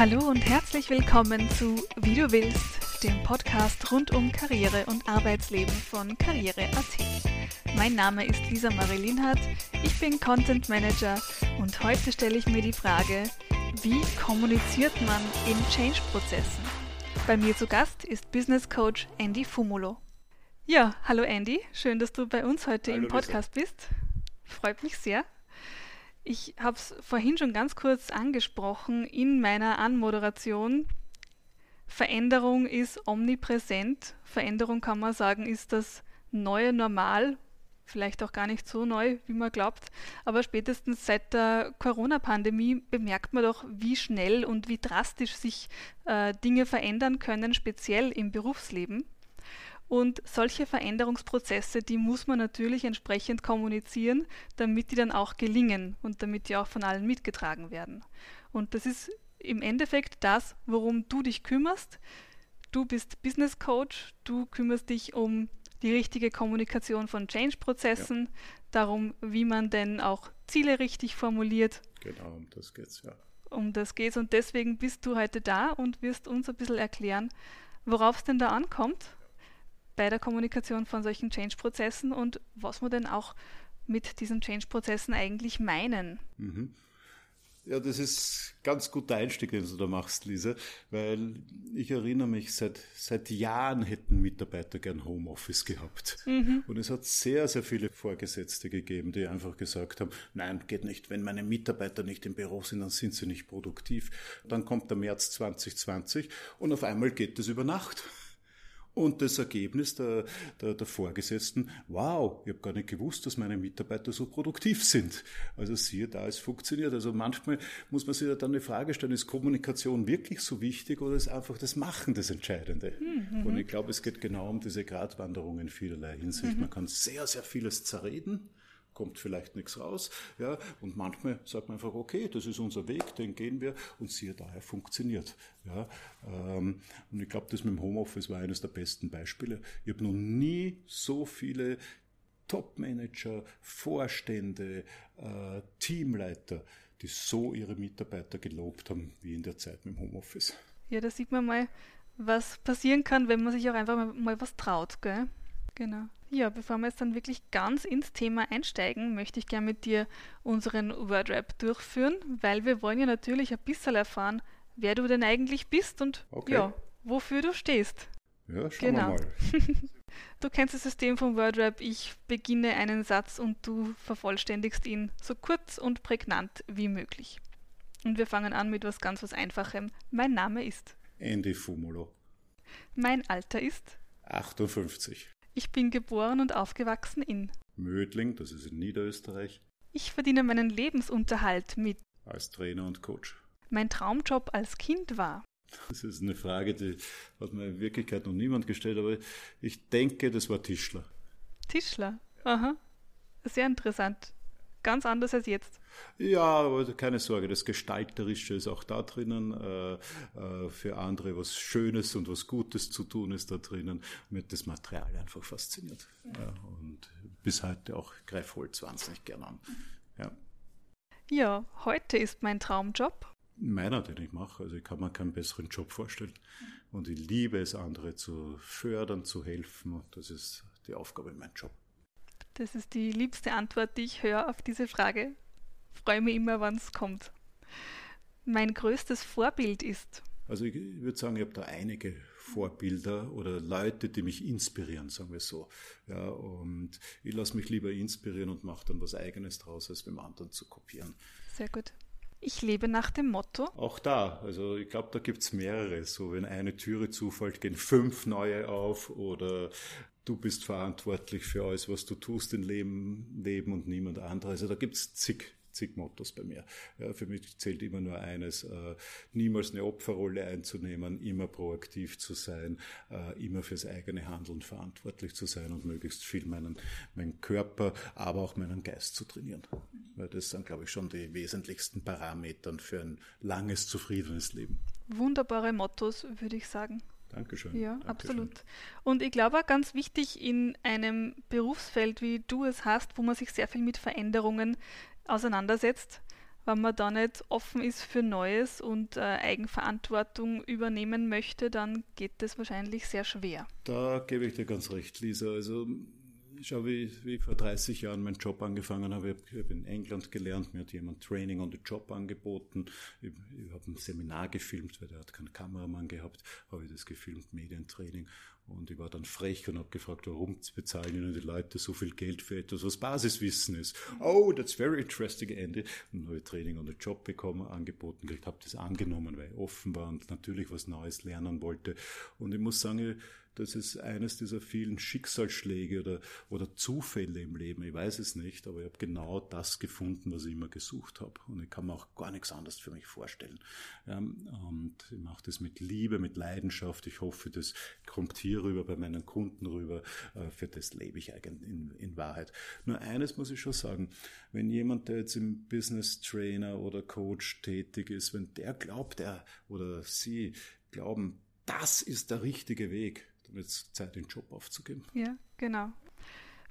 Hallo und herzlich willkommen zu Wie du willst, dem Podcast rund um Karriere und Arbeitsleben von Karriere.at. Mein Name ist Lisa Marie Linhardt, ich bin Content Manager und heute stelle ich mir die Frage, wie kommuniziert man in Change-Prozessen? Bei mir zu Gast ist Business Coach Andy Fumulo. Ja, hallo Andy, schön, dass du bei uns heute hallo im Podcast Lisa. bist. Freut mich sehr. Ich habe es vorhin schon ganz kurz angesprochen in meiner Anmoderation. Veränderung ist omnipräsent. Veränderung kann man sagen, ist das neue Normal. Vielleicht auch gar nicht so neu, wie man glaubt. Aber spätestens seit der Corona-Pandemie bemerkt man doch, wie schnell und wie drastisch sich äh, Dinge verändern können, speziell im Berufsleben. Und solche Veränderungsprozesse, die muss man natürlich entsprechend kommunizieren, damit die dann auch gelingen und damit die auch von allen mitgetragen werden. Und das ist im Endeffekt das, worum du dich kümmerst. Du bist Business Coach, du kümmerst dich um die richtige Kommunikation von Change-Prozessen, ja. darum, wie man denn auch Ziele richtig formuliert. Genau, um das geht's, ja. Um das geht's und deswegen bist du heute da und wirst uns ein bisschen erklären, worauf es denn da ankommt bei der Kommunikation von solchen Change-Prozessen und was wir denn auch mit diesen Change-Prozessen eigentlich meinen. Mhm. Ja, das ist ein ganz guter Einstieg, den du da machst, Lisa, weil ich erinnere mich, seit, seit Jahren hätten Mitarbeiter gern Homeoffice gehabt. Mhm. Und es hat sehr, sehr viele Vorgesetzte gegeben, die einfach gesagt haben, nein, geht nicht, wenn meine Mitarbeiter nicht im Büro sind, dann sind sie nicht produktiv. Dann kommt der März 2020 und auf einmal geht es über Nacht. Und das Ergebnis der, der, der Vorgesetzten, wow, ich habe gar nicht gewusst, dass meine Mitarbeiter so produktiv sind. Also siehe da, es funktioniert. Also manchmal muss man sich ja dann eine Frage stellen, ist Kommunikation wirklich so wichtig oder ist einfach das Machen das Entscheidende? Mhm. Und ich glaube, es geht genau um diese Gratwanderung in vielerlei Hinsicht. Mhm. Man kann sehr, sehr vieles zerreden kommt vielleicht nichts raus. Ja, und manchmal sagt man einfach, okay, das ist unser Weg, den gehen wir und siehe daher funktioniert. Ja, ähm, und ich glaube, das mit dem Homeoffice war eines der besten Beispiele. Ich habe noch nie so viele Top-Manager, Vorstände, äh, Teamleiter, die so ihre Mitarbeiter gelobt haben wie in der Zeit mit dem Homeoffice. Ja, da sieht man mal, was passieren kann, wenn man sich auch einfach mal, mal was traut, gell? Genau. Ja, bevor wir jetzt dann wirklich ganz ins Thema einsteigen, möchte ich gerne mit dir unseren Wordrap durchführen, weil wir wollen ja natürlich ein bisschen erfahren, wer du denn eigentlich bist und okay. ja, wofür du stehst. Ja, schauen genau. wir mal. du kennst das System vom Wordrap. Ich beginne einen Satz und du vervollständigst ihn so kurz und prägnant wie möglich. Und wir fangen an mit was ganz was Einfachem. Mein Name ist Andy Fumulo. Mein Alter ist 58. Ich bin geboren und aufgewachsen in Mödling, das ist in Niederösterreich. Ich verdiene meinen Lebensunterhalt mit als Trainer und Coach. Mein Traumjob als Kind war. Das ist eine Frage, die hat mir in Wirklichkeit noch niemand gestellt, aber ich denke, das war Tischler. Tischler? Aha. Sehr interessant. Ganz anders als jetzt. Ja, aber keine Sorge, das Gestalterische ist auch da drinnen. Äh, äh, für andere was Schönes und was Gutes zu tun ist da drinnen. Mir hat das Material einfach fasziniert. Ja, und bis heute auch greife Holz wahnsinnig gern an. Ja. ja, heute ist mein Traumjob. Meiner, den ich mache. Also ich kann mir keinen besseren Job vorstellen. Und ich liebe es, andere zu fördern, zu helfen. Das ist die Aufgabe in meinem Job. Das ist die liebste Antwort, die ich höre auf diese Frage. Freue mich immer, wann es kommt. Mein größtes Vorbild ist. Also ich würde sagen, ich habe da einige Vorbilder oder Leute, die mich inspirieren, sagen wir so. Ja, und ich lasse mich lieber inspirieren und mache dann was Eigenes draus, als beim anderen zu kopieren. Sehr gut. Ich lebe nach dem Motto. Auch da, also ich glaube, da gibt es mehrere. So, wenn eine Türe zufällt, gehen fünf neue auf oder du bist verantwortlich für alles, was du tust im Leben, Leben und niemand anderes. Also da gibt es zig zig Mottos bei mir. Ja, für mich zählt immer nur eines, äh, niemals eine Opferrolle einzunehmen, immer proaktiv zu sein, äh, immer fürs eigene Handeln verantwortlich zu sein und möglichst viel meinen, meinen Körper, aber auch meinen Geist zu trainieren. Weil das sind, glaube ich, schon die wesentlichsten Parameter für ein langes, zufriedenes Leben. Wunderbare Mottos, würde ich sagen. Dankeschön. Ja, Dankeschön. absolut. Und ich glaube auch ganz wichtig in einem Berufsfeld, wie du es hast, wo man sich sehr viel mit Veränderungen auseinandersetzt, wenn man da nicht offen ist für Neues und äh, Eigenverantwortung übernehmen möchte, dann geht das wahrscheinlich sehr schwer. Da gebe ich dir ganz recht, Lisa. Also schau, wie, wie ich vor 30 Jahren meinen Job angefangen habe. Ich habe in England gelernt, mir hat jemand Training on the Job angeboten. Ich, ich habe ein Seminar gefilmt, weil der hat keinen Kameramann gehabt, habe ich das gefilmt, Medientraining. Und ich war dann frech und habe gefragt, warum bezahlen Ihnen die Leute so viel Geld für etwas, was Basiswissen ist? Oh, that's very interesting, Ende. Und habe ich Training on the Job bekommen, angeboten. Ich habe das angenommen, weil ich offen war und natürlich was Neues lernen wollte. Und ich muss sagen, das ist eines dieser vielen Schicksalsschläge oder, oder Zufälle im Leben. Ich weiß es nicht, aber ich habe genau das gefunden, was ich immer gesucht habe. Und ich kann mir auch gar nichts anderes für mich vorstellen. und ich mache das mit Liebe, mit Leidenschaft. Ich hoffe, das kommt hier rüber bei meinen Kunden rüber. Äh, für das lebe ich eigentlich in, in Wahrheit. Nur eines muss ich schon sagen. Wenn jemand, der jetzt im Business Trainer oder Coach tätig ist, wenn der glaubt, er oder sie glauben, das ist der richtige Weg, wird es Zeit, den Job aufzugeben. Ja, genau.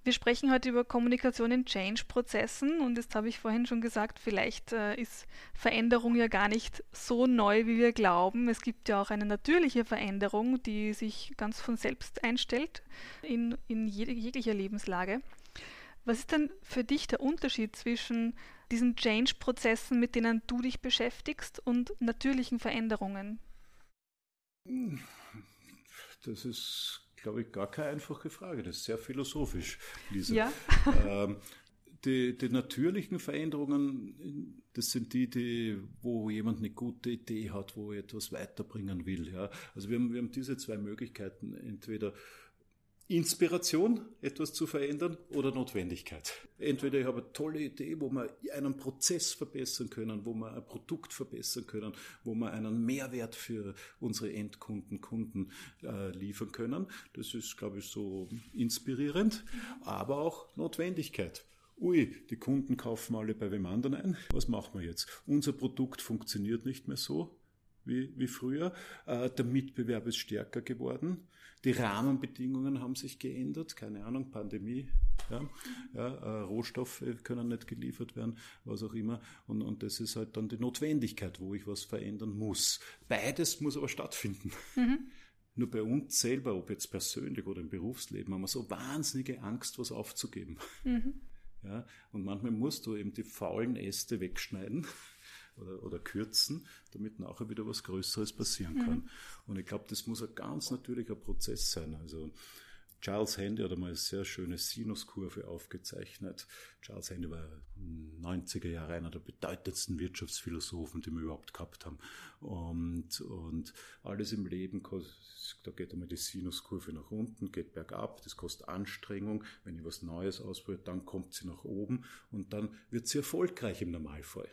Wir sprechen heute über Kommunikation in Change-Prozessen und jetzt habe ich vorhin schon gesagt, vielleicht äh, ist Veränderung ja gar nicht so neu, wie wir glauben. Es gibt ja auch eine natürliche Veränderung, die sich ganz von selbst einstellt in, in jede, jeglicher Lebenslage. Was ist denn für dich der Unterschied zwischen diesen Change-Prozessen, mit denen du dich beschäftigst, und natürlichen Veränderungen? Das ist, glaube ich, gar keine einfache Frage. Das ist sehr philosophisch, Lisa. Ja. ähm, die, die, natürlichen Veränderungen, das sind die, die, wo jemand eine gute Idee hat, wo er etwas weiterbringen will. Ja. Also wir haben, wir haben diese zwei Möglichkeiten. Entweder Inspiration, etwas zu verändern oder Notwendigkeit. Entweder ich habe eine tolle Idee, wo wir einen Prozess verbessern können, wo wir ein Produkt verbessern können, wo wir einen Mehrwert für unsere Endkunden, Kunden äh, liefern können. Das ist, glaube ich, so inspirierend, aber auch Notwendigkeit. Ui, die Kunden kaufen alle bei wem anderen ein. Was machen wir jetzt? Unser Produkt funktioniert nicht mehr so wie, wie früher. Äh, der Mitbewerb ist stärker geworden. Die Rahmenbedingungen haben sich geändert, keine Ahnung, Pandemie, ja, ja, äh, Rohstoffe können nicht geliefert werden, was auch immer. Und, und das ist halt dann die Notwendigkeit, wo ich was verändern muss. Beides muss aber stattfinden. Mhm. Nur bei uns selber, ob jetzt persönlich oder im Berufsleben, haben wir so wahnsinnige Angst, was aufzugeben. Mhm. Ja, und manchmal musst du eben die faulen Äste wegschneiden oder, oder kürzen, damit nachher wieder was Größeres passieren kann. Mhm. Und ich glaube, das muss ein ganz natürlicher Prozess sein. Also Charles Handy hat einmal eine sehr schöne Sinuskurve aufgezeichnet. Charles Handy war 90er Jahre einer der bedeutendsten Wirtschaftsphilosophen, die wir überhaupt gehabt haben. Und, und alles im Leben, da geht einmal die Sinuskurve nach unten, geht bergab, das kostet Anstrengung. Wenn ich was Neues ausprobiere, dann kommt sie nach oben und dann wird sie erfolgreich im Normalfall.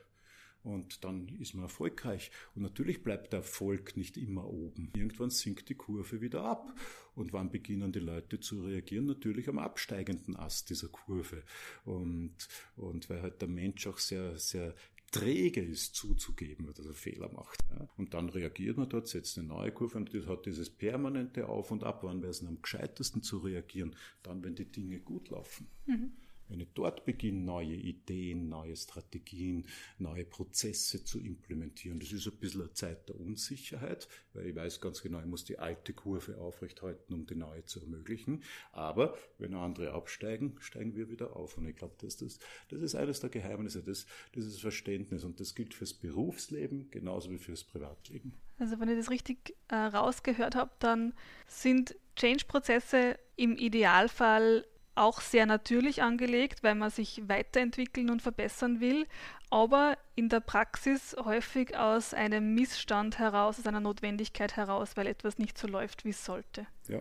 Und dann ist man erfolgreich. Und natürlich bleibt der Erfolg nicht immer oben. Irgendwann sinkt die Kurve wieder ab. Und wann beginnen die Leute zu reagieren? Natürlich am absteigenden Ast dieser Kurve. Und, und weil halt der Mensch auch sehr, sehr träge ist zuzugeben, dass er Fehler macht. Ja. Und dann reagiert man dort, setzt eine neue Kurve und das hat dieses permanente Auf und Ab. Wann wäre es am gescheitesten zu reagieren? Dann, wenn die Dinge gut laufen. Mhm wenn ich dort beginne, neue Ideen, neue Strategien, neue Prozesse zu implementieren, das ist ein bisschen eine Zeit der Unsicherheit, weil ich weiß ganz genau, ich muss die alte Kurve aufrechthalten, um die neue zu ermöglichen. Aber wenn andere absteigen, steigen wir wieder auf. Und ich glaube, das, das, das ist eines der Geheimnisse, das, das ist Verständnis. Und das gilt fürs Berufsleben genauso wie fürs Privatleben. Also wenn ich das richtig äh, rausgehört habe, dann sind Change-Prozesse im Idealfall auch sehr natürlich angelegt, weil man sich weiterentwickeln und verbessern will, aber in der Praxis häufig aus einem Missstand heraus, aus einer Notwendigkeit heraus, weil etwas nicht so läuft, wie es sollte. Ja.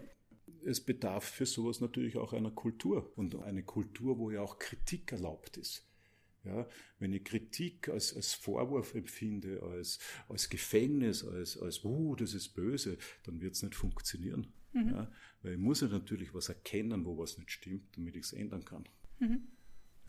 Es bedarf für sowas natürlich auch einer Kultur und eine Kultur, wo ja auch Kritik erlaubt ist. Ja, wenn ich Kritik als, als Vorwurf empfinde, als, als Gefängnis, als, als, uh, das ist böse, dann wird es nicht funktionieren. Mhm. Ja, weil ich muss ja natürlich was erkennen, wo was nicht stimmt, damit ich es ändern kann. Mhm.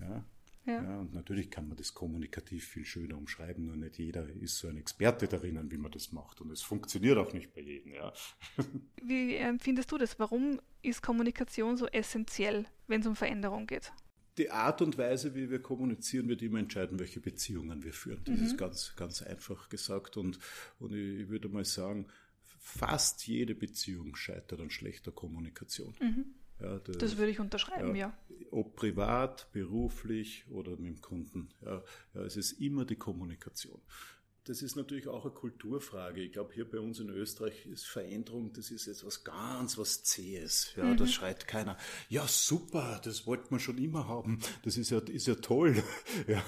Ja, ja. ja. und natürlich kann man das kommunikativ viel schöner umschreiben, nur nicht jeder ist so ein Experte darin, wie man das macht. Und es funktioniert auch nicht bei jedem. Ja. Wie empfindest du das? Warum ist Kommunikation so essentiell, wenn es um Veränderung geht? die Art und Weise, wie wir kommunizieren, wird immer entscheiden, welche Beziehungen wir führen. Das mhm. ist ganz, ganz einfach gesagt. Und, und ich, ich, würde mal sagen, fast jede Beziehung scheitert an schlechter Kommunikation. Mhm. Ja, das, das, würde ich unterschreiben, ja, ja. Ob privat, beruflich oder mit dem Kunden. Ja, ja, es ist immer die Kommunikation das ist natürlich auch eine Kulturfrage. Ich glaube, hier bei uns in Österreich ist Veränderung, das ist jetzt was ganz was Zähes. Ja, mhm. das schreit keiner. Ja, super, das wollte man schon immer haben. Das ist ja, ist ja toll. ja,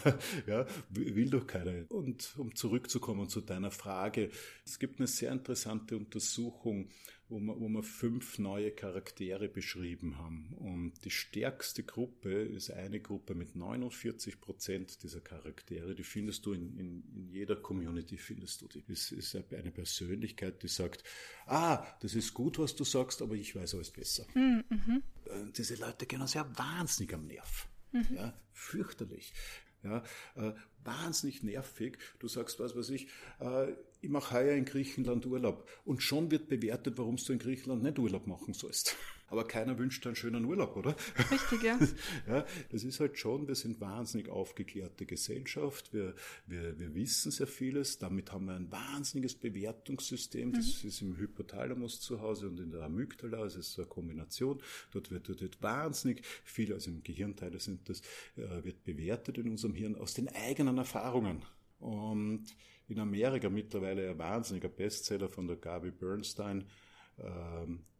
ja, will doch keiner. Und um zurückzukommen zu deiner Frage. Es gibt eine sehr interessante Untersuchung, wo wir, wo wir fünf neue Charaktere beschrieben haben. Und die stärkste Gruppe ist eine Gruppe mit 49 Prozent dieser Charaktere. Die findest du in, in, in jeder Community, findest du die. Es ist eine Persönlichkeit, die sagt, ah, das ist gut, was du sagst, aber ich weiß alles besser. Hm, mhm. Äh, diese Leute gehen uns ja wahnsinnig am Nerv. Mhm. Ja, fürchterlich. Ja, äh, wahnsinnig nervig. Du sagst, was weiß ich, äh, ich mache heuer in Griechenland Urlaub und schon wird bewertet, warum du in Griechenland nicht Urlaub machen sollst. Aber keiner wünscht einen schönen Urlaub, oder? Richtig, ja. ja, das ist halt schon, wir sind wahnsinnig aufgeklärte Gesellschaft, wir, wir, wir wissen sehr vieles, damit haben wir ein wahnsinniges Bewertungssystem, das mhm. ist im Hypothalamus zu Hause und in der Amygdala, das ist so eine Kombination, dort wird, dort wird wahnsinnig viel, also im Gehirnteile sind das, äh, wird bewertet in unserem Hirn aus den eigenen Erfahrungen. Und in Amerika mittlerweile ein wahnsinniger Bestseller von der Gabi Bernstein, ähm, äh,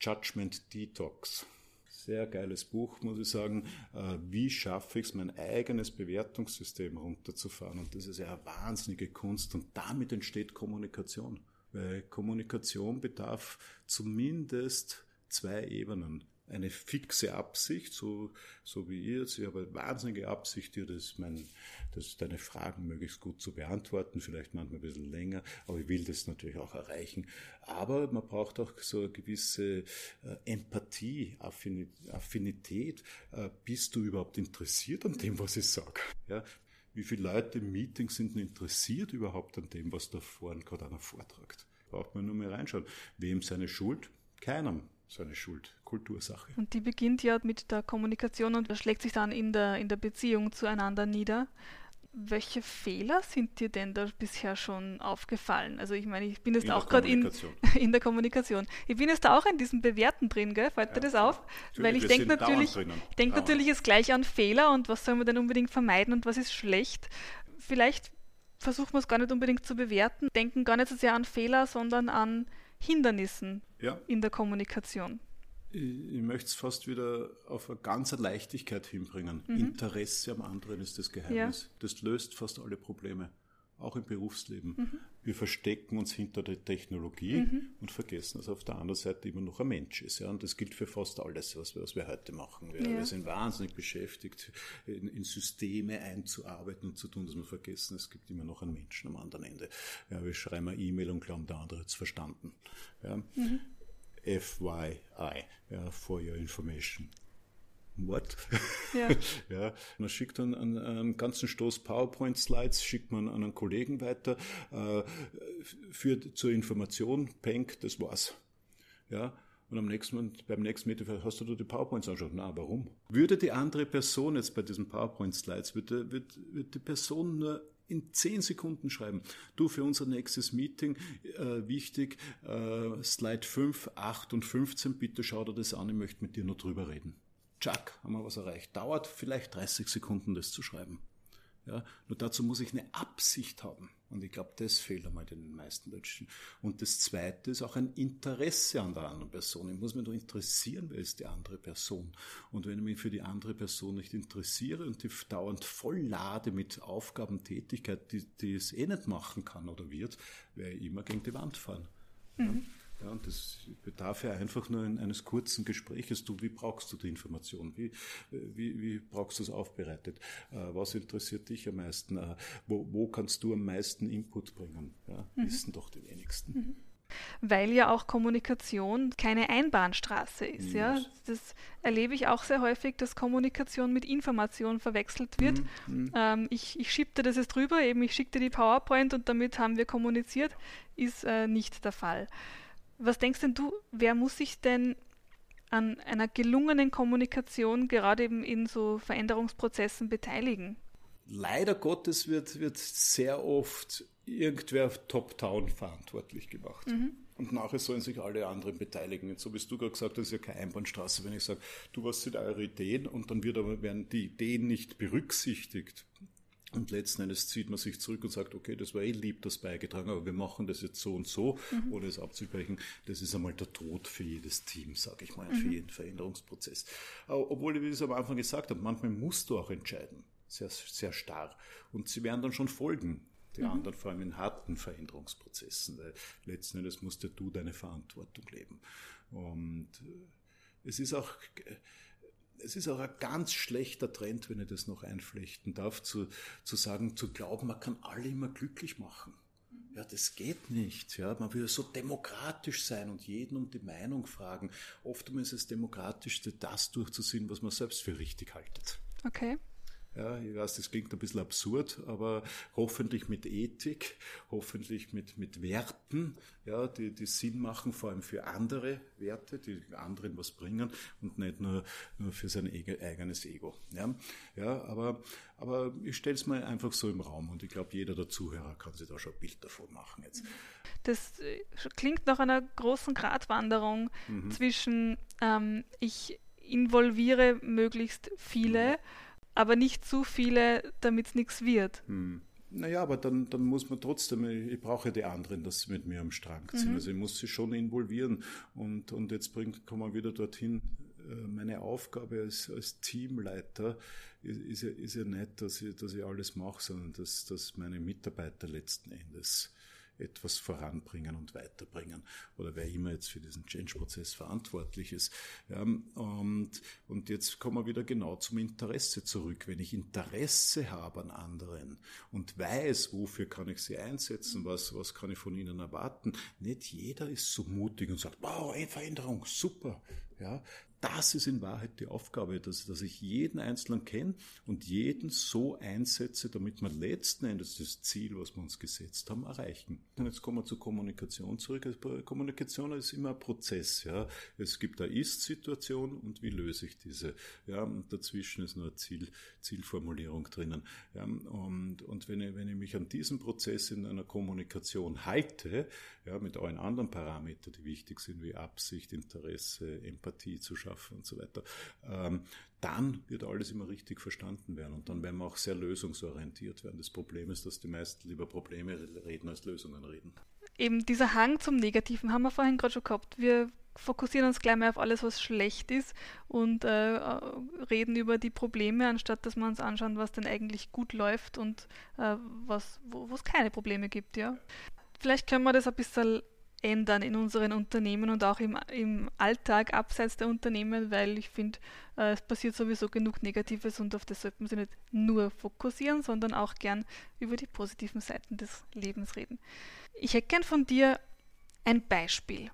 Judgment Detox. Sehr geiles Buch, muss ich sagen. Äh, wie schaffe ich es, mein eigenes Bewertungssystem runterzufahren? Und das ist ja eine wahnsinnige Kunst und damit entsteht Kommunikation. Weil Kommunikation bedarf zumindest zwei Ebenen eine fixe Absicht, so, so wie ihr jetzt. Ich habe eine wahnsinnige Absicht, dir das, mein, das, deine Fragen möglichst gut zu beantworten, vielleicht manchmal ein bisschen länger, aber ich will das natürlich auch erreichen. Aber man braucht auch so eine gewisse äh, Empathie, Affinität. Äh, bist du überhaupt interessiert an dem, was ich sage? Ja, wie viele Leute im Meeting sind interessiert überhaupt an dem, was da vorne gerade einer vortragt? Braucht man nur mal reinschauen. Wem seine Schuld? Keinem seine Schuld, Kultursache. Und die beginnt ja mit der Kommunikation und schlägt sich dann in der, in der Beziehung zueinander nieder. Welche Fehler sind dir denn da bisher schon aufgefallen? Also ich meine, ich bin jetzt auch gerade in, in der Kommunikation. Ich bin jetzt da auch in diesem Bewerten drin, gell? Fällt ja, dir das auf? Weil ich denke natürlich, ich denke natürlich jetzt gleich an Fehler und was soll man denn unbedingt vermeiden und was ist schlecht. Vielleicht versuchen wir es gar nicht unbedingt zu bewerten, denken gar nicht so sehr an Fehler, sondern an Hindernissen ja. in der Kommunikation. Ich, ich möchte es fast wieder auf eine ganze Leichtigkeit hinbringen. Mhm. Interesse am anderen ist das Geheimnis. Ja. Das löst fast alle Probleme, auch im Berufsleben. Mhm. Wir verstecken uns hinter der Technologie mhm. und vergessen, dass auf der anderen Seite immer noch ein Mensch ist. Ja? Und das gilt für fast alles, was wir, was wir heute machen. Wir, ja. wir sind wahnsinnig beschäftigt, in, in, Systeme einzuarbeiten und zu tun, dass wir vergessen, es gibt immer noch einen Menschen am anderen Ende. Ja, wir schreiben eine E-Mail und glauben, der andere hat es verstanden. Ja? Mhm. FYI, ja, for your information what? Ja. ja. Man schickt dann einen, einen ganzen Stoß PowerPoint-Slides, schickt man an einen Kollegen weiter, äh, für, zur Information, Peng, das war's. Ja. Und am nächsten, beim nächsten Meeting hast du die PowerPoints angeschaut. Na, warum? Würde die andere Person jetzt bei diesen PowerPoint-Slides, wird, wird, wird die Person nur in zehn Sekunden schreiben. Du, für unser nächstes Meeting, äh, wichtig, äh, Slide 5, 8 und 15, bitte schau dir das an, ich möchte mit dir nur drüber reden. Chuck, haben wir was erreicht. Dauert vielleicht 30 Sekunden, das zu schreiben. Ja, nur dazu muss ich eine Absicht haben. Und ich glaube, das fehlt einmal den meisten Menschen. Und das Zweite ist auch ein Interesse an der anderen Person. Ich muss mich doch interessieren, wer ist die andere Person. Und wenn ich mich für die andere Person nicht interessiere und die dauernd voll lade mit Aufgabentätigkeit, die, die es eh nicht machen kann oder wird, werde ich immer gegen die Wand fahren. Mhm. Ja. Ja, und das bedarf ja einfach nur eines kurzen Gespräches. Du, wie brauchst du die Information? Wie, wie, wie brauchst du es aufbereitet? Äh, was interessiert dich am meisten? Äh, wo, wo kannst du am meisten Input bringen? Ja, mhm. Wissen doch die wenigsten. Mhm. Weil ja auch Kommunikation keine Einbahnstraße ist. Ja? Das erlebe ich auch sehr häufig, dass Kommunikation mit Information verwechselt wird. Mhm. mhm. Ähm, ich, ich schiebte das jetzt drüber, eben ich schickte die PowerPoint und damit haben wir kommuniziert, ist äh, nicht der Fall. Was denkst denn du, wer muss sich denn an einer gelungenen Kommunikation gerade eben in so Veränderungsprozessen beteiligen? Leider Gottes wird, wird sehr oft irgendwer top-down verantwortlich gemacht. Mhm. Und nachher sollen sich alle anderen beteiligen. Und so wie du gerade gesagt hast, ist ja keine Einbahnstraße, wenn ich sage, du, was sind eure Ideen? Und dann wird aber, werden die Ideen nicht berücksichtigt. Und letzten Endes zieht man sich zurück und sagt, okay, das war eh lieb, das beigetragen, aber wir machen das jetzt so und so, mhm. ohne es abzubrechen. Das ist einmal der Tod für jedes Team, sage ich mal, mhm. für jeden Veränderungsprozess. Obwohl, wie ich es am Anfang gesagt habe, manchmal musst du auch entscheiden, sehr, sehr starr. Und sie werden dann schon folgen, die mhm. anderen vor allem in harten Veränderungsprozessen, weil letzten Endes musst ja du deine Verantwortung leben. Und äh, es ist auch, es ist auch ein ganz schlechter Trend, wenn ich das noch einflechten darf, zu, zu sagen, zu glauben, man kann alle immer glücklich machen. Ja, das geht nicht. Ja, man will so demokratisch sein und jeden um die Meinung fragen. Oftmals ist das Demokratischste, das durchzusehen, was man selbst für richtig haltet. Okay. Ja, ich weiß, das klingt ein bisschen absurd, aber hoffentlich mit Ethik, hoffentlich mit, mit Werten, ja, die, die Sinn machen, vor allem für andere Werte, die anderen was bringen und nicht nur, nur für sein eigenes Ego. Ja, ja aber, aber ich stelle es mal einfach so im Raum und ich glaube, jeder der Zuhörer kann sich da schon ein Bild davon machen jetzt. Das äh, klingt nach einer großen Gratwanderung mhm. zwischen ähm, ich involviere möglichst viele, mhm aber nicht zu viele, damit es nichts wird. Hm. Naja, aber dann, dann muss man trotzdem, ich brauche die anderen, dass sie mit mir am Strang ziehen. Mhm. Also ich muss sie schon involvieren. Und, und jetzt bringt, kommen wir wieder dorthin, äh, meine Aufgabe als, als Teamleiter ist, ist, ja, ist ja nicht, dass ich, dass ich alles mache, sondern dass, dass meine Mitarbeiter letzten Endes etwas voranbringen und weiterbringen oder wer immer jetzt für diesen Change-Prozess verantwortlich ist. Ja, und, und jetzt kommen wir wieder genau zum Interesse zurück. Wenn ich Interesse habe an anderen und weiß, wofür kann ich sie einsetzen, was, was kann ich von ihnen erwarten, nicht jeder ist so mutig und sagt, wow, Veränderung, super. Ja, das ist in Wahrheit die Aufgabe, dass, dass ich jeden Einzelnen kenne und jeden so einsetze, damit wir letzten Endes das Ziel, was wir uns gesetzt haben, erreichen. Und jetzt kommen wir zur Kommunikation zurück. Also, Kommunikation ist immer ein Prozess. Ja. Es gibt eine Ist-Situation und wie löse ich diese. Ja. Und dazwischen ist nur Ziel, Zielformulierung drinnen. Ja. Und, und wenn, ich, wenn ich mich an diesen Prozess in einer Kommunikation halte, ja, mit allen anderen Parametern, die wichtig sind, wie Absicht, Interesse, Empathie zu schaffen und so weiter, ähm, dann wird alles immer richtig verstanden werden und dann werden wir auch sehr lösungsorientiert werden. Das Problem ist, dass die meisten lieber Probleme reden als Lösungen reden. Eben dieser Hang zum Negativen haben wir vorhin gerade schon gehabt. Wir fokussieren uns gleich mal auf alles, was schlecht ist und äh, reden über die Probleme, anstatt dass wir uns anschauen, was denn eigentlich gut läuft und äh, was, wo es keine Probleme gibt. Ja. Vielleicht können wir das ein bisschen ändern in unseren Unternehmen und auch im, im Alltag abseits der Unternehmen, weil ich finde, äh, es passiert sowieso genug Negatives und auf das sollten wir nicht nur fokussieren, sondern auch gern über die positiven Seiten des Lebens reden. Ich hätte gern von dir ein Beispiel.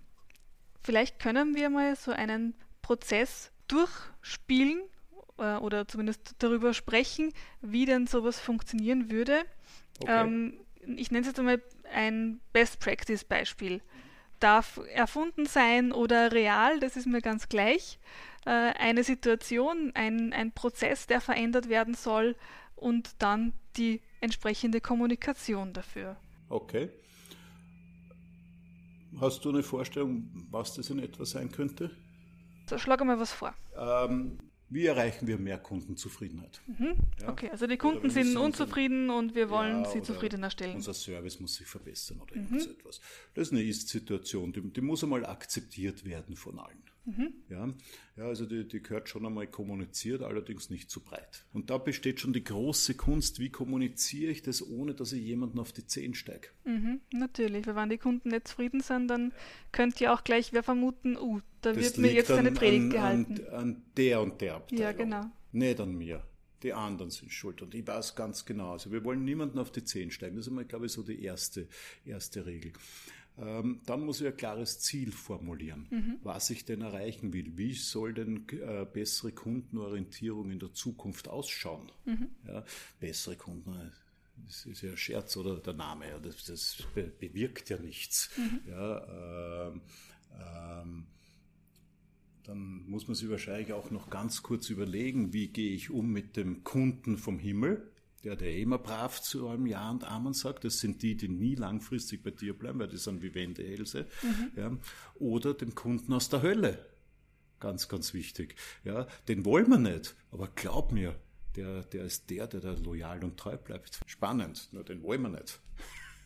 Vielleicht können wir mal so einen Prozess durchspielen äh, oder zumindest darüber sprechen, wie denn sowas funktionieren würde. Okay. Ähm, ich nenne es jetzt einmal ein Best Practice Beispiel. Darf erfunden sein oder real, das ist mir ganz gleich. Äh, eine Situation, ein, ein Prozess, der verändert werden soll und dann die entsprechende Kommunikation dafür. Okay. Hast du eine Vorstellung, was das in etwa sein könnte? So, schlag mal was vor. Ähm, wie erreichen wir mehr Kundenzufriedenheit? Mhm. Ja? Okay, also die Kunden sind unzufrieden und wir wollen ja, sie zufriedener stellen. Unser Service muss sich verbessern oder mhm. so etwas. Das ist eine Ist-Situation, die, die, muss einmal akzeptiert werden von allen. Mhm. Ja, ja, also die, die gehört schon einmal kommuniziert, allerdings nicht zu breit. Und da besteht schon die große Kunst, wie kommuniziere ich das, ohne dass ich jemanden auf die Zehen steige. Mhm, natürlich, weil wenn die Kunden nicht zufrieden sind, dann könnt ihr auch gleich wer vermuten, uh, da das wird mir jetzt eine Predigt an, gehalten. An, an der und der Abteilung. Ja, genau. Nicht an mir die anderen sind schuld. Und ich weiß ganz genau. Also wir wollen niemanden auf die Zehen steigen. Das ist einmal, glaube ich, so die erste, erste Regel. Ähm, dann muss ich ein klares Ziel formulieren, mhm. was ich denn erreichen will. Wie soll denn äh, bessere Kundenorientierung in der Zukunft ausschauen? Mhm. Ja, bessere Kunden, äh, das ist ja ein Scherz oder der Name, ja, das, das bewirkt ja nichts. Mhm. Ja, ähm, ähm, dann muss man sich wahrscheinlich auch noch ganz kurz überlegen, wie gehe ich um mit dem Kunden vom Himmel, der, der immer brav zu allem Ja und Amen sagt. Das sind die, die nie langfristig bei dir bleiben, weil die sind wie Wende Else. Mhm. Ja. Oder dem Kunden aus der Hölle. Ganz, ganz wichtig. Ja, den wollen wir nicht. Aber glaub mir, der, der ist der, der da loyal und treu bleibt. Spannend, nur den wollen wir nicht.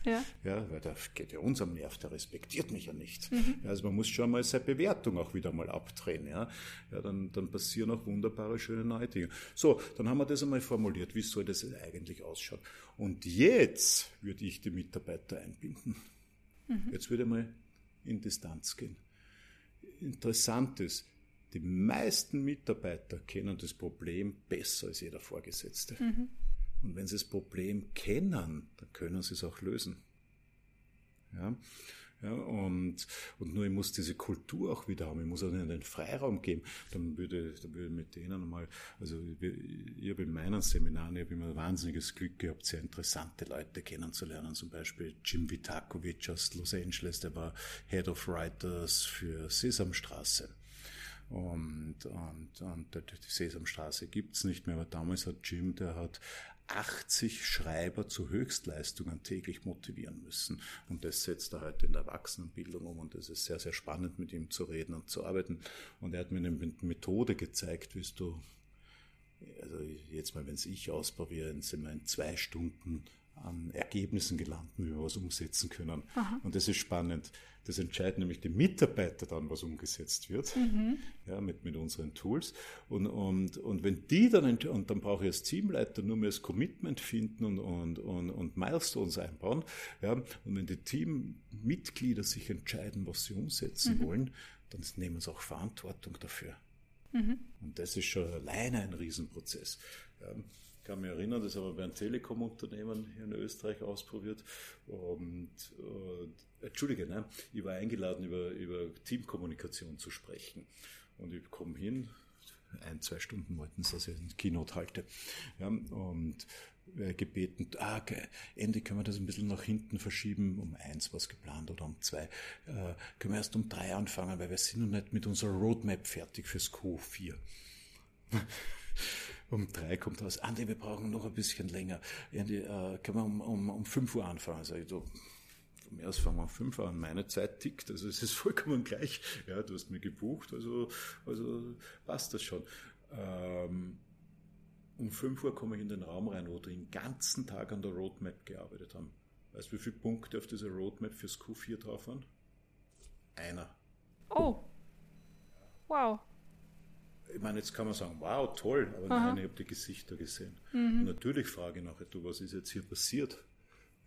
Ja. ja, weil der geht ja uns am Nerv, der respektiert mich ja nicht. Mhm. Ja, also man muss schon mal seine Bewertung auch wieder mal abdrehen. Ja, ja dann, dann passieren auch wunderbare, schöne neue Dinge. So, dann haben wir das einmal formuliert, wie soll das eigentlich ausschauen. Und jetzt würde ich die Mitarbeiter einbinden. Mhm. Jetzt würde ich mal in Distanz gehen. Interessant ist, die meisten Mitarbeiter kennen das Problem besser als jeder Vorgesetzte. Mhm. Und wenn sie das Problem kennen, dann können sie es auch lösen. Ja, ja, und, und nur ich muss diese Kultur auch wieder haben, ich muss ihnen den Freiraum geben. Dann würde, dann würde mit denen mal, also ich, ich habe in meinen Seminaren, ich habe immer wahnsinniges Glück gehabt, sehr interessante Leute kennenzulernen. Zum Beispiel Jim Vitakovic aus Los Angeles, der war Head of Writers für Sesamstraße. Und, und, und die Sesamstraße gibt's nicht mehr, aber damals hat Jim, der hat 80 Schreiber zu Höchstleistungen täglich motivieren müssen. Und das setzt er heute in der Erwachsenenbildung um. Und es ist sehr, sehr spannend, mit ihm zu reden und zu arbeiten. Und er hat mir eine Methode gezeigt, wie du, also jetzt mal, wenn es ich ausprobiere, sind wir in zwei Stunden an Ergebnissen gelandet, wie wir was umsetzen können. Aha. Und das ist spannend. Das entscheiden nämlich die Mitarbeiter dann, was umgesetzt wird, mhm. ja, mit, mit unseren Tools. Und, und, und wenn die dann, und dann brauche ich als Teamleiter nur mehr das Commitment finden und, und, und, und Milestones einbauen. Ja, und wenn die Teammitglieder sich entscheiden, was sie umsetzen mhm. wollen, dann nehmen sie auch Verantwortung dafür. Mhm. Und das ist schon alleine ein Riesenprozess. Ja kann mich erinnern, das haben wir bei einem Telekom-Unternehmen hier in Österreich ausprobiert. Und, und Entschuldige, nein, ich war eingeladen, über, über Teamkommunikation zu sprechen. Und ich komme hin, ein, zwei Stunden wollten sie, dass ich ein Keynote halte. Ja, und äh, gebeten, ah, okay, Ende können wir das ein bisschen nach hinten verschieben, um eins was geplant oder um zwei. Äh, können wir erst um drei anfangen, weil wir sind noch nicht mit unserer Roadmap fertig fürs Q4 um drei kommt raus, Andi, wir brauchen noch ein bisschen länger. Andi, äh, können wir um, um, um fünf Uhr anfangen? Sag ich, so, von mir aus fangen wir um fünf Uhr an. Meine Zeit tickt, also es ist vollkommen gleich. Ja, du hast mir gebucht, also, also passt das schon. Ähm, um fünf Uhr komme ich in den Raum rein, wo die den ganzen Tag an der Roadmap gearbeitet haben. Weißt du, wie viele Punkte auf dieser Roadmap fürs Q4 drauf waren? Einer. Oh. Wow ich meine, jetzt kann man sagen, wow, toll, aber Aha. nein, ich habe die Gesichter gesehen. Mhm. Natürlich frage ich nachher, du, was ist jetzt hier passiert?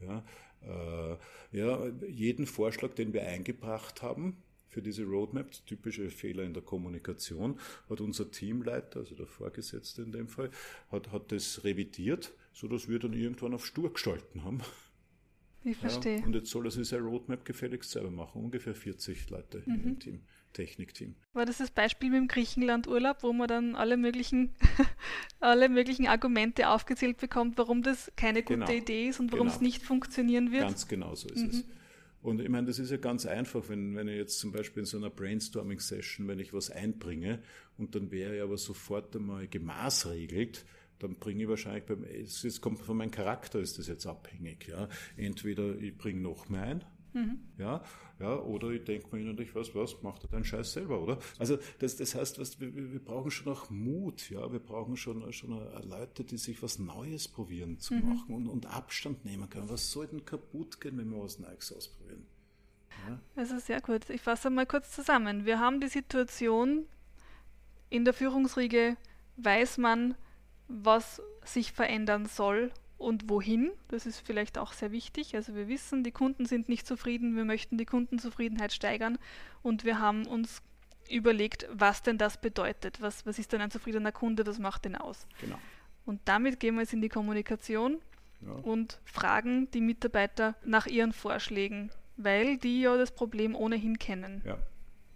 Ja, äh, ja, jeden Vorschlag, den wir eingebracht haben für diese Roadmap, typische Fehler in der Kommunikation, hat unser Teamleiter, also der Vorgesetzte in dem Fall, hat, hat das revidiert, sodass wir dann irgendwann auf Stur gestalten haben. Ich verstehe. Ja, und jetzt soll er sich seine Roadmap gefälligst selber machen. Ungefähr 40 Leute mhm. im Team, Technikteam. War das das Beispiel mit dem Griechenland-Urlaub, wo man dann alle möglichen, alle möglichen Argumente aufgezählt bekommt, warum das keine gute genau. Idee ist und warum genau. es nicht funktionieren wird? Ganz genau so ist mhm. es. Und ich meine, das ist ja ganz einfach, wenn, wenn ich jetzt zum Beispiel in so einer Brainstorming-Session, wenn ich was einbringe und dann wäre ich aber sofort einmal gemaßregelt, dann bringe ich wahrscheinlich beim, es kommt von meinem Charakter, ist das jetzt abhängig, ja. Entweder ich bringe noch mehr ein, mhm. ja, ja, oder ich denke mir innerlich, was, was, macht er deinen Scheiß selber, oder? Also, das, das heißt, was, wir, wir brauchen schon auch Mut, ja, wir brauchen schon, schon Leute, die sich was Neues probieren zu mhm. machen und, und Abstand nehmen können. Was soll denn kaputt gehen, wenn wir was Neues ausprobieren? Ja? Also sehr gut. Ich fasse mal kurz zusammen. Wir haben die Situation, in der Führungsriege weiß man, was sich verändern soll und wohin. Das ist vielleicht auch sehr wichtig. Also wir wissen, die Kunden sind nicht zufrieden, wir möchten die Kundenzufriedenheit steigern und wir haben uns überlegt, was denn das bedeutet. Was, was ist denn ein zufriedener Kunde, was macht den aus? Genau. Und damit gehen wir jetzt in die Kommunikation ja. und fragen die Mitarbeiter nach ihren Vorschlägen, weil die ja das Problem ohnehin kennen. Ja.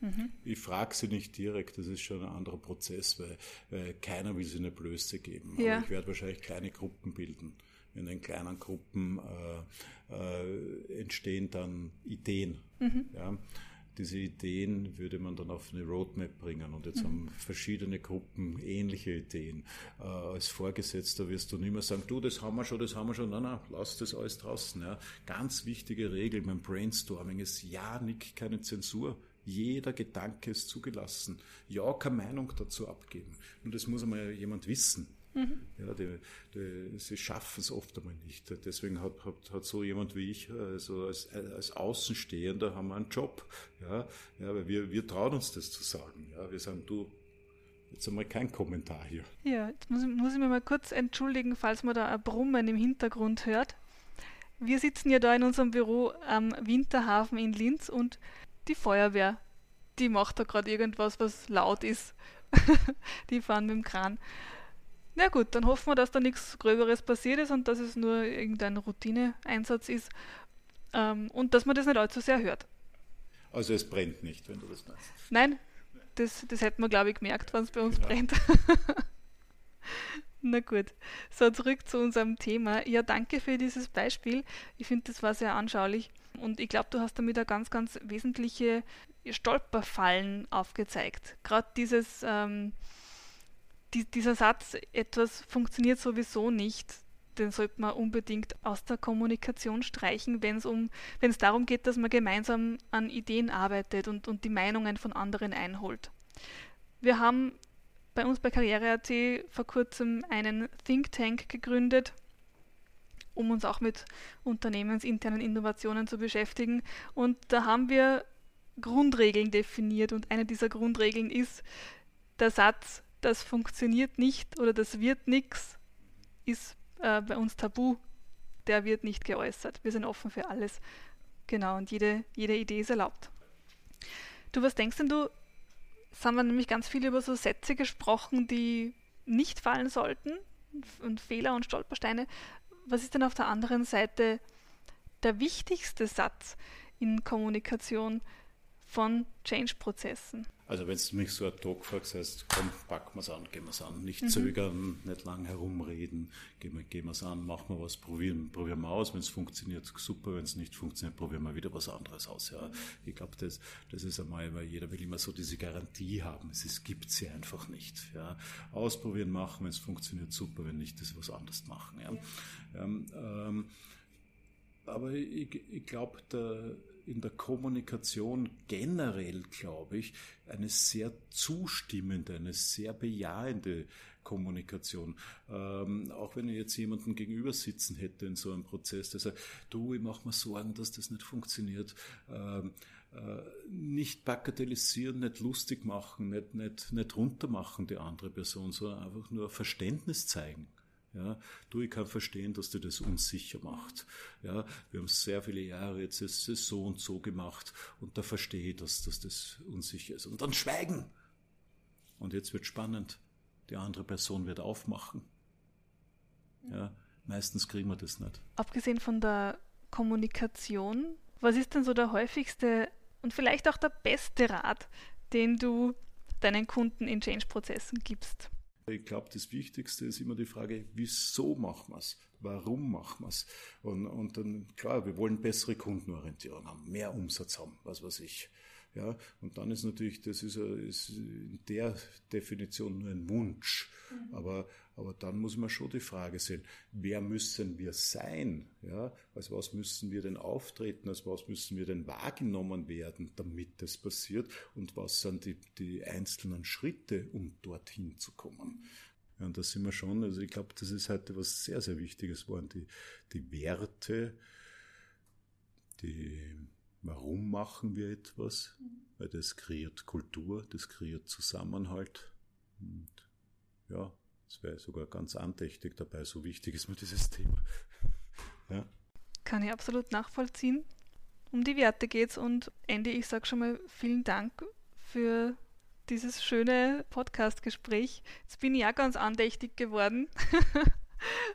Mhm. Ich frage sie nicht direkt, das ist schon ein anderer Prozess, weil, weil keiner will sie eine Blöße geben. Ja. Aber ich werde wahrscheinlich kleine Gruppen bilden. In den kleinen Gruppen äh, äh, entstehen dann Ideen. Mhm. Ja, diese Ideen würde man dann auf eine Roadmap bringen und jetzt mhm. haben verschiedene Gruppen ähnliche Ideen. Äh, als Vorgesetzter wirst du nicht mehr sagen, du, das haben wir schon, das haben wir schon, nein, nein, lass das alles draußen. Ja. Ganz wichtige Regel beim Brainstorming ist ja, Nick, keine Zensur. Jeder Gedanke ist zugelassen. Ja, keine Meinung dazu abgeben. Und das muss einmal jemand wissen. Mhm. Ja, die, die, sie schaffen es oft einmal nicht. Deswegen hat, hat, hat so jemand wie ich, also als, als Außenstehender, haben wir einen Job. Ja, ja, weil wir, wir trauen uns das zu sagen. Ja, wir sagen, du, Jetzt einmal kein Kommentar hier. Ja, jetzt muss, muss ich mir mal kurz entschuldigen, falls man da ein Brummen im Hintergrund hört. Wir sitzen ja da in unserem Büro am Winterhafen in Linz und die Feuerwehr, die macht da gerade irgendwas, was laut ist. die fahren mit dem Kran. Na gut, dann hoffen wir, dass da nichts Gröberes passiert ist und dass es nur irgendein Routineeinsatz ist ähm, und dass man das nicht allzu sehr hört. Also es brennt nicht, wenn du das meinst. Nein, das, das hätte man, glaube ich, gemerkt, wenn es bei uns ja. brennt. Na gut. So, zurück zu unserem Thema. Ja, danke für dieses Beispiel. Ich finde, das war sehr anschaulich. Und ich glaube, du hast damit eine ganz, ganz wesentliche Stolperfallen aufgezeigt. Gerade dieses ähm, die, dieser Satz, etwas funktioniert sowieso nicht, den sollte man unbedingt aus der Kommunikation streichen, wenn es um, darum geht, dass man gemeinsam an Ideen arbeitet und, und die Meinungen von anderen einholt. Wir haben bei uns bei Karriere.at vor kurzem einen Think Tank gegründet, um uns auch mit unternehmensinternen Innovationen zu beschäftigen. Und da haben wir Grundregeln definiert und eine dieser Grundregeln ist der Satz, das funktioniert nicht oder das wird nichts, ist äh, bei uns tabu. Der wird nicht geäußert. Wir sind offen für alles. Genau, und jede, jede Idee ist erlaubt. Du, was denkst denn du? Es haben wir nämlich ganz viel über so Sätze gesprochen, die nicht fallen sollten und Fehler und Stolpersteine. Was ist denn auf der anderen Seite der wichtigste Satz in Kommunikation von Change-Prozessen? Also wenn du mich so ad hoc fragst, heißt, komm, packen wir es an, gehen wir es an. Nicht mhm. zögern, nicht lang herumreden, gehen wir gehen wir's an, machen wir was, probieren, probieren wir aus. Wenn es funktioniert, super. Wenn es nicht funktioniert, probieren wir wieder was anderes aus. Ja. Ich glaube, das, das ist einmal, weil jeder will immer so diese Garantie haben. Es gibt sie einfach nicht. Ja. Ausprobieren, machen, wenn es funktioniert, super. Wenn nicht, das was anderes machen. Ja. ja. Ähm, ähm, aber ich, ich glaube, der in der Kommunikation generell, glaube ich, eine sehr zustimmende, eine sehr bejahende Kommunikation. Ähm, auch wenn ich jetzt jemanden gegenüber sitzen hätte in so einem Prozess, der sagt, du, ich mache mir Sorgen, dass das nicht funktioniert. Ähm, äh, nicht bagatellisieren, nicht lustig machen, nicht, nicht, nicht runtermachen die andere Person, sondern einfach nur Verständnis zeigen. Ja, du, ich kann verstehen, dass dir das unsicher macht. Ja, wir haben sehr viele Jahre jetzt ist so und so gemacht und da verstehe ich, dass, dass das unsicher ist. Und dann schweigen. Und jetzt wird spannend. Die andere Person wird aufmachen. Ja, meistens kriegen wir das nicht. Abgesehen von der Kommunikation, was ist denn so der häufigste und vielleicht auch der beste Rat, den du deinen Kunden in Change-Prozessen gibst? Ich glaube, das Wichtigste ist immer die Frage, wieso machen wir es? Warum machen wir es? Und, und dann, klar, wir wollen bessere Kundenorientierung haben, mehr Umsatz haben, was weiß ich. Ja, und dann ist natürlich, das ist, ist in der Definition nur ein Wunsch. Mhm. Aber, aber dann muss man schon die Frage sehen, wer müssen wir sein? Ja, als was müssen wir denn auftreten? Als was müssen wir denn wahrgenommen werden, damit das passiert? Und was sind die, die einzelnen Schritte, um dorthin zu kommen? Ja, und da sind wir schon, also ich glaube, das ist heute was sehr, sehr Wichtiges geworden, die, die Werte, die Warum machen wir etwas? Weil das kreiert Kultur, das kreiert Zusammenhalt. Und ja, es wäre sogar ganz andächtig dabei, so wichtig ist mir dieses Thema. Ja. Kann ich absolut nachvollziehen. Um die Werte geht's und Andy, ich sage schon mal vielen Dank für dieses schöne Podcast-Gespräch. Jetzt bin ich ja ganz andächtig geworden.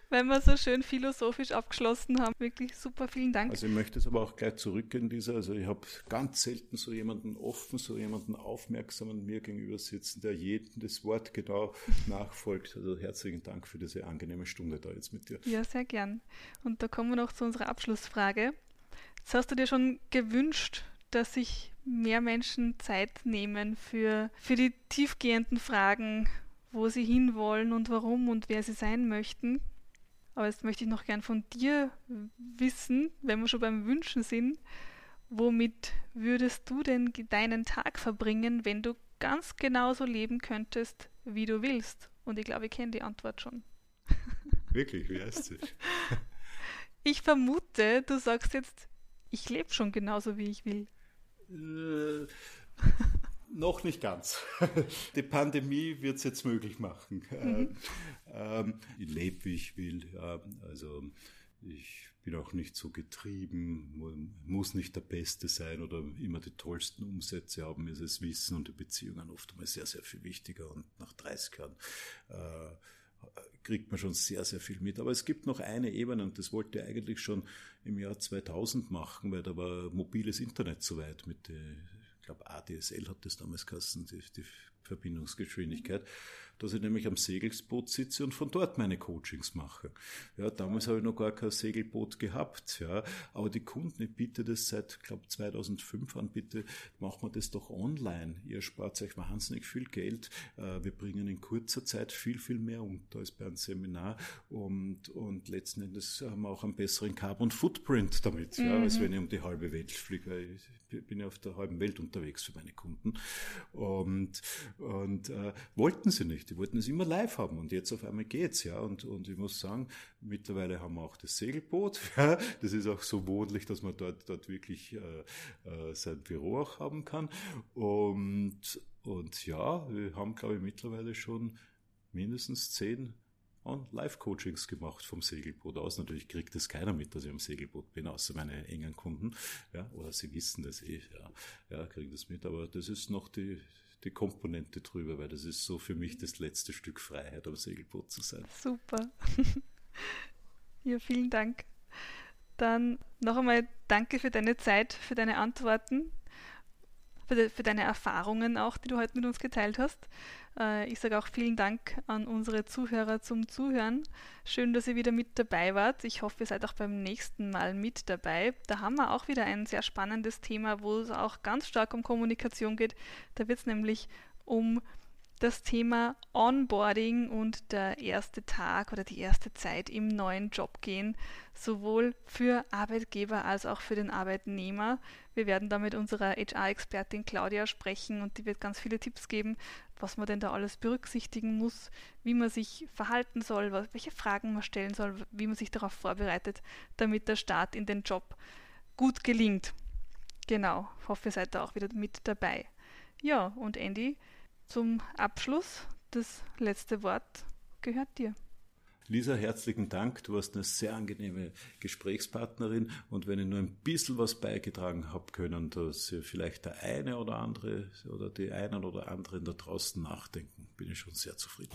weil wir so schön philosophisch abgeschlossen haben. Wirklich super, vielen Dank. Also ich möchte es aber auch gleich zurückgehen, dieser. Also ich habe ganz selten so jemanden offen, so jemanden aufmerksamen mir gegenüber sitzen, der jedem das Wort genau nachfolgt. Also herzlichen Dank für diese angenehme Stunde da jetzt mit dir. Ja, sehr gern. Und da kommen wir noch zu unserer Abschlussfrage. Jetzt hast du dir schon gewünscht, dass sich mehr Menschen Zeit nehmen für, für die tiefgehenden Fragen, wo sie hinwollen und warum und wer sie sein möchten. Aber jetzt möchte ich noch gern von dir wissen, wenn wir schon beim Wünschen sind, womit würdest du denn deinen Tag verbringen, wenn du ganz genauso leben könntest, wie du willst? Und ich glaube, ich kenne die Antwort schon. Wirklich, wie heißt sie? Ich vermute, du sagst jetzt, ich lebe schon genauso, wie ich will. Äh, noch nicht ganz. Die Pandemie wird es jetzt möglich machen. Mhm. Ähm, ich lebe, wie ich will. Also ich bin auch nicht so getrieben, muss nicht der Beste sein oder immer die tollsten Umsätze haben. Mir ist das Wissen und die Beziehungen oft einmal sehr, sehr viel wichtiger. Und nach 30 Jahren äh, kriegt man schon sehr, sehr viel mit. Aber es gibt noch eine Ebene und das wollte ich eigentlich schon im Jahr 2000 machen, weil da war mobiles Internet soweit mit, der, ich glaube ADSL hat das damals geheißen, die, die Verbindungsgeschwindigkeit dass ich nämlich am Segelboot sitze und von dort meine Coachings mache. Ja, damals habe ich noch gar kein Segelboot gehabt, ja, aber die Kunden, ich biete das seit, glaube 2005 an, bitte machen wir das doch online. Ihr spart euch wahnsinnig viel Geld. Äh, wir bringen in kurzer Zeit viel, viel mehr unter als bei einem Seminar und, und letzten Endes haben wir auch einen besseren Carbon Footprint damit, mhm. ja, als wenn ich um die halbe Welt fliege. Ich bin ja auf der halben Welt unterwegs für meine Kunden und, und äh, wollten sie nicht. Die wollten es immer live haben und jetzt auf einmal geht's, ja. Und, und ich muss sagen, mittlerweile haben wir auch das Segelboot. Ja. Das ist auch so wohnlich, dass man dort, dort wirklich äh, äh, sein Büro auch haben kann. Und, und ja, wir haben, glaube ich, mittlerweile schon mindestens zehn Live-Coachings gemacht vom Segelboot aus. Natürlich kriegt das keiner mit, dass ich am Segelboot bin, außer meine engen Kunden. Ja, oder sie wissen das eh, ja, ja, kriegen das mit. Aber das ist noch die, die Komponente drüber, weil das ist so für mich das letzte Stück Freiheit, am Segelboot zu sein. Super. ja, vielen Dank. Dann noch einmal danke für deine Zeit, für deine Antworten, für, für deine Erfahrungen auch, die du heute mit uns geteilt hast. Äh, ich sage auch vielen Dank an unsere Zuhörer zum Zuhören. Schön, dass ihr wieder mit dabei wart. Ich hoffe, ihr seid auch beim nächsten Mal mit dabei. Da haben wir auch wieder ein sehr spannendes Thema, wo es auch ganz stark um Kommunikation geht. Da wird es nämlich um das Thema Onboarding und der erste Tag oder die erste Zeit im neuen Job gehen, sowohl für Arbeitgeber als auch für den Arbeitnehmer. Wir werden da mit unserer HR-Expertin Claudia sprechen und die wird ganz viele Tipps geben, was man denn da alles berücksichtigen muss, wie man sich verhalten soll, welche Fragen man stellen soll, wie man sich darauf vorbereitet, damit der Start in den Job gut gelingt. Genau, hoffe, ihr seid da auch wieder mit dabei. Ja, und Andy, zum Abschluss, das letzte Wort gehört dir. Lisa, herzlichen Dank. Du warst eine sehr angenehme Gesprächspartnerin und wenn ich nur ein bisschen was beigetragen habe können, dass vielleicht der eine oder andere oder die einen oder anderen da draußen nachdenken, bin ich schon sehr zufrieden.